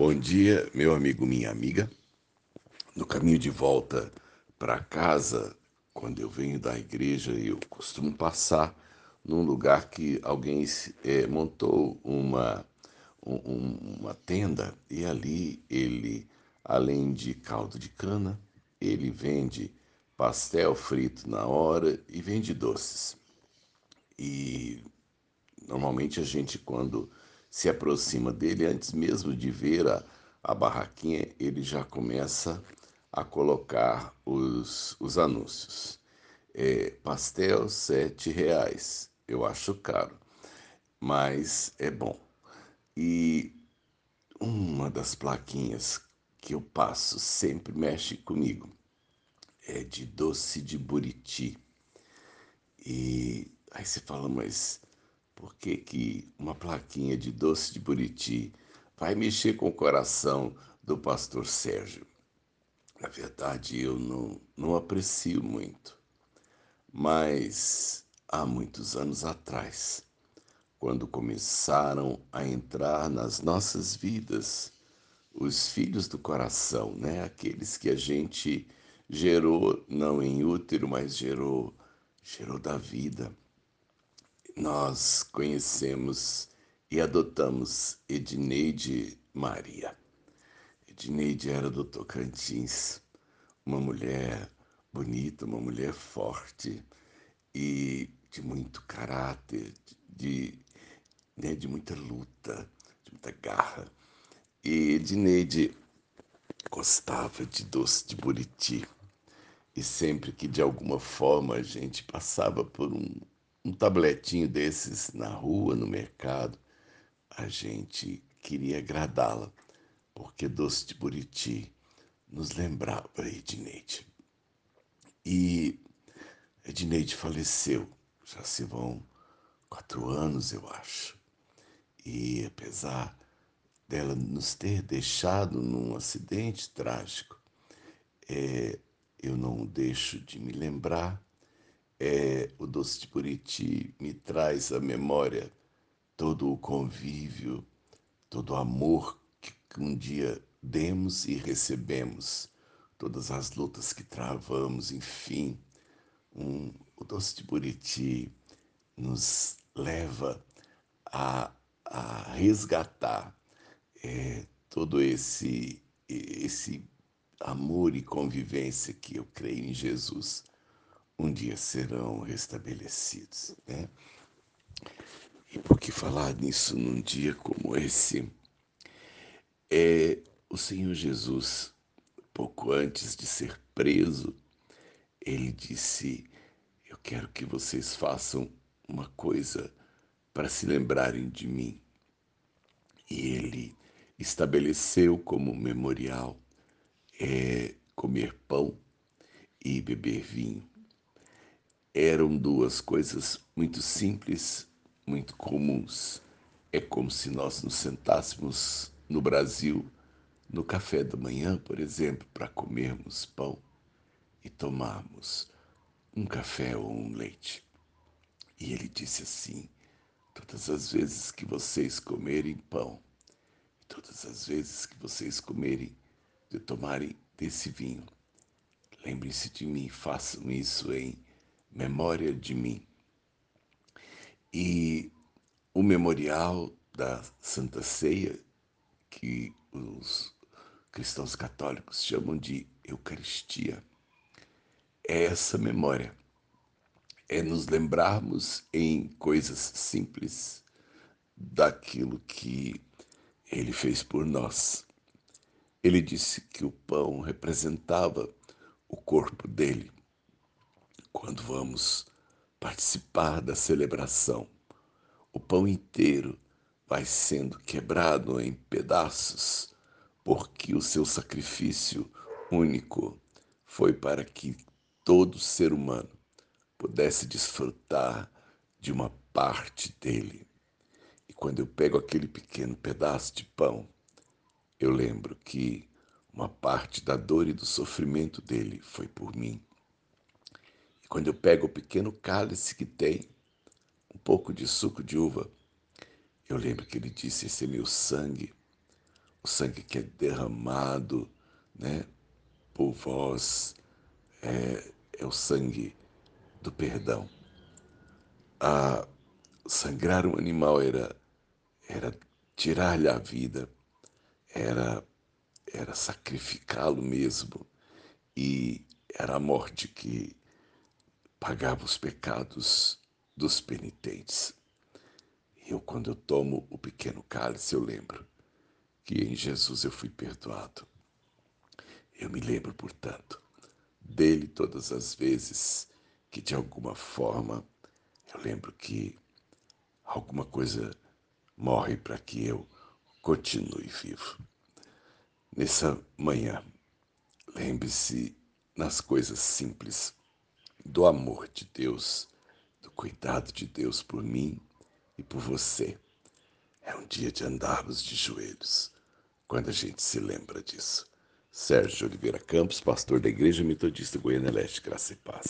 Bom dia, meu amigo, minha amiga. No caminho de volta para casa, quando eu venho da igreja, eu costumo passar num lugar que alguém é, montou uma, um, uma tenda e ali ele, além de caldo de cana, ele vende pastel frito na hora e vende doces. E normalmente a gente, quando se aproxima dele, antes mesmo de ver a, a barraquinha, ele já começa a colocar os, os anúncios. É, pastel, sete reais. Eu acho caro, mas é bom. E uma das plaquinhas que eu passo sempre mexe comigo é de doce de buriti. E aí você fala, mas por que, que uma plaquinha de doce de buriti vai mexer com o coração do pastor Sérgio? Na verdade, eu não, não aprecio muito. Mas há muitos anos atrás, quando começaram a entrar nas nossas vidas os filhos do coração, né? Aqueles que a gente gerou não em útero, mas gerou gerou da vida nós conhecemos e adotamos Edneide Maria. Edneide era do Tocantins, uma mulher bonita, uma mulher forte e de muito caráter, de, né, de muita luta, de muita garra. E Edneide gostava de doce de buriti. E sempre que de alguma forma a gente passava por um um tabletinho desses na rua, no mercado, a gente queria agradá-la, porque doce de Buriti nos lembrava Edneide. E Edneide faleceu, já se vão quatro anos, eu acho. E apesar dela nos ter deixado num acidente trágico, é, eu não deixo de me lembrar é, o doce de Buriti me traz à memória todo o convívio, todo o amor que um dia demos e recebemos, todas as lutas que travamos, enfim. Um, o doce de Buriti nos leva a, a resgatar é, todo esse, esse amor e convivência que eu creio em Jesus um dia serão restabelecidos. Né? E por que falar nisso num dia como esse? É o Senhor Jesus, pouco antes de ser preso, ele disse: Eu quero que vocês façam uma coisa para se lembrarem de mim. E ele estabeleceu como memorial é, comer pão e beber vinho eram duas coisas muito simples, muito comuns. É como se nós nos sentássemos no Brasil, no café da manhã, por exemplo, para comermos pão e tomarmos um café ou um leite. E ele disse assim: Todas as vezes que vocês comerem pão, todas as vezes que vocês comerem, de tomarem desse vinho, lembrem-se de mim, façam isso em memória de mim. E o memorial da Santa Ceia, que os cristãos católicos chamam de Eucaristia, é essa memória. É nos lembrarmos em coisas simples daquilo que ele fez por nós. Ele disse que o pão representava o corpo dele quando vamos participar da celebração, o pão inteiro vai sendo quebrado em pedaços, porque o seu sacrifício único foi para que todo ser humano pudesse desfrutar de uma parte dele. E quando eu pego aquele pequeno pedaço de pão, eu lembro que uma parte da dor e do sofrimento dele foi por mim. Quando eu pego o pequeno cálice que tem um pouco de suco de uva, eu lembro que ele disse: Esse é meu sangue, o sangue que é derramado, né, por vós, é, é o sangue do perdão. A sangrar um animal era era tirar-lhe a vida, era era sacrificá-lo mesmo e era a morte que pagava os pecados dos penitentes. Eu, quando eu tomo o pequeno cálice, eu lembro que em Jesus eu fui perdoado. Eu me lembro, portanto, dele todas as vezes que de alguma forma eu lembro que alguma coisa morre para que eu continue vivo. Nessa manhã, lembre-se nas coisas simples do amor de Deus, do cuidado de Deus por mim e por você. É um dia de andarmos de joelhos quando a gente se lembra disso. Sérgio Oliveira Campos, pastor da Igreja Metodista Goiânia Leste, Graça e Paz.